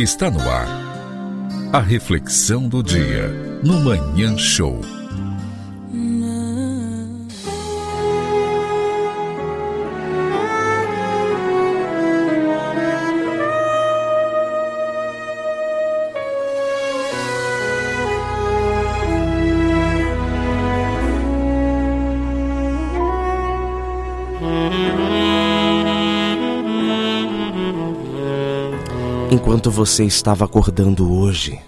Está no ar. A reflexão do dia no Manhã Show. Enquanto você estava acordando hoje,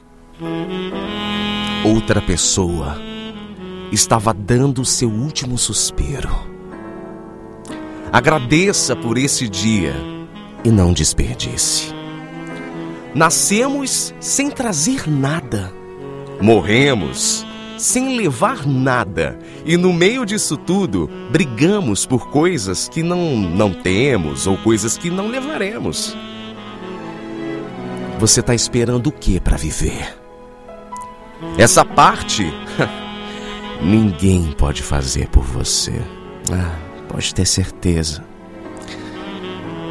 outra pessoa estava dando seu último suspiro. Agradeça por esse dia e não desperdice. Nascemos sem trazer nada, morremos sem levar nada, e no meio disso tudo, brigamos por coisas que não, não temos ou coisas que não levaremos. Você está esperando o que para viver? Essa parte ninguém pode fazer por você. Ah, pode ter certeza.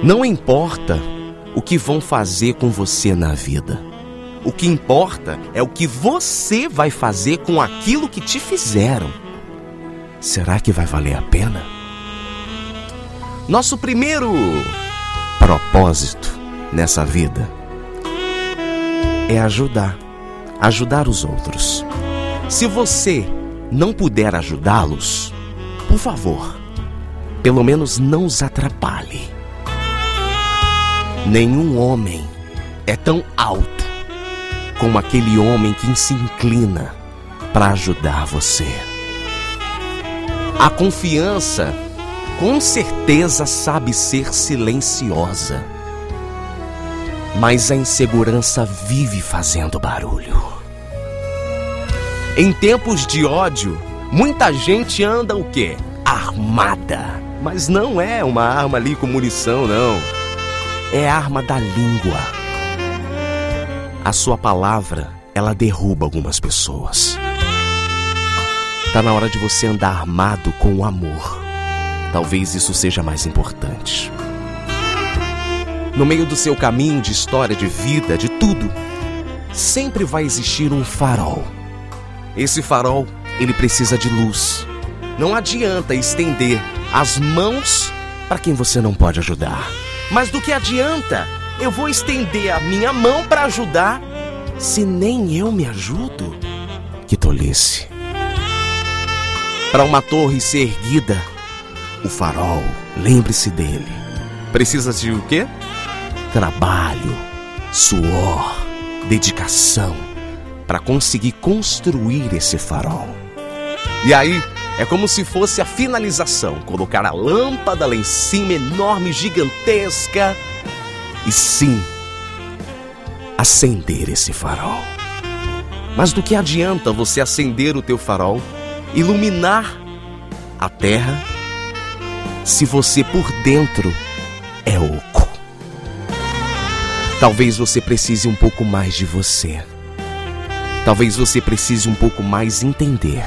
Não importa o que vão fazer com você na vida. O que importa é o que você vai fazer com aquilo que te fizeram. Será que vai valer a pena? Nosso primeiro propósito nessa vida é ajudar. Ajudar os outros. Se você não puder ajudá-los, por favor, pelo menos não os atrapalhe. Nenhum homem é tão alto como aquele homem que se inclina para ajudar você. A confiança, com certeza, sabe ser silenciosa mas a insegurança vive fazendo barulho. Em tempos de ódio, muita gente anda o quê? Armada. Mas não é uma arma ali com munição, não. É a arma da língua. A sua palavra, ela derruba algumas pessoas. Tá na hora de você andar armado com o amor. Talvez isso seja mais importante. No meio do seu caminho de história, de vida, de tudo, sempre vai existir um farol. Esse farol, ele precisa de luz. Não adianta estender as mãos para quem você não pode ajudar. Mas do que adianta eu vou estender a minha mão para ajudar se nem eu me ajudo? Que tolice. Para uma torre ser erguida, o farol, lembre-se dele. Precisa de o quê? Trabalho, suor, dedicação para conseguir construir esse farol. E aí, é como se fosse a finalização, colocar a lâmpada lá em cima, enorme, gigantesca, e sim, acender esse farol. Mas do que adianta você acender o teu farol, iluminar a terra, se você por dentro é oco? Talvez você precise um pouco mais de você. Talvez você precise um pouco mais entender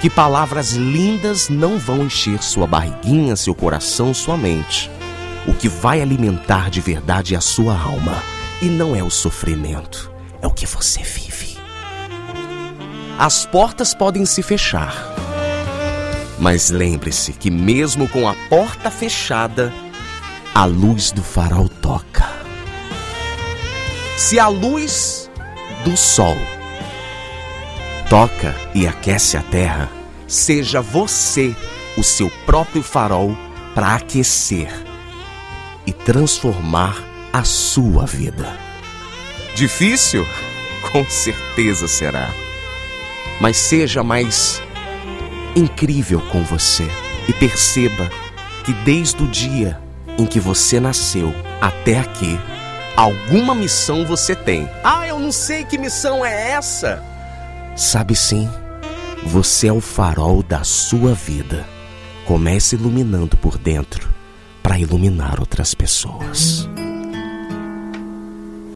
que palavras lindas não vão encher sua barriguinha, seu coração, sua mente. O que vai alimentar de verdade é a sua alma e não é o sofrimento, é o que você vive. As portas podem se fechar, mas lembre-se que, mesmo com a porta fechada, a luz do farol toca. Se a luz do sol toca e aquece a terra, seja você o seu próprio farol para aquecer e transformar a sua vida. Difícil? Com certeza será. Mas seja mais incrível com você e perceba que desde o dia em que você nasceu até aqui, Alguma missão você tem. Ah, eu não sei que missão é essa. Sabe sim, você é o farol da sua vida. Comece iluminando por dentro para iluminar outras pessoas.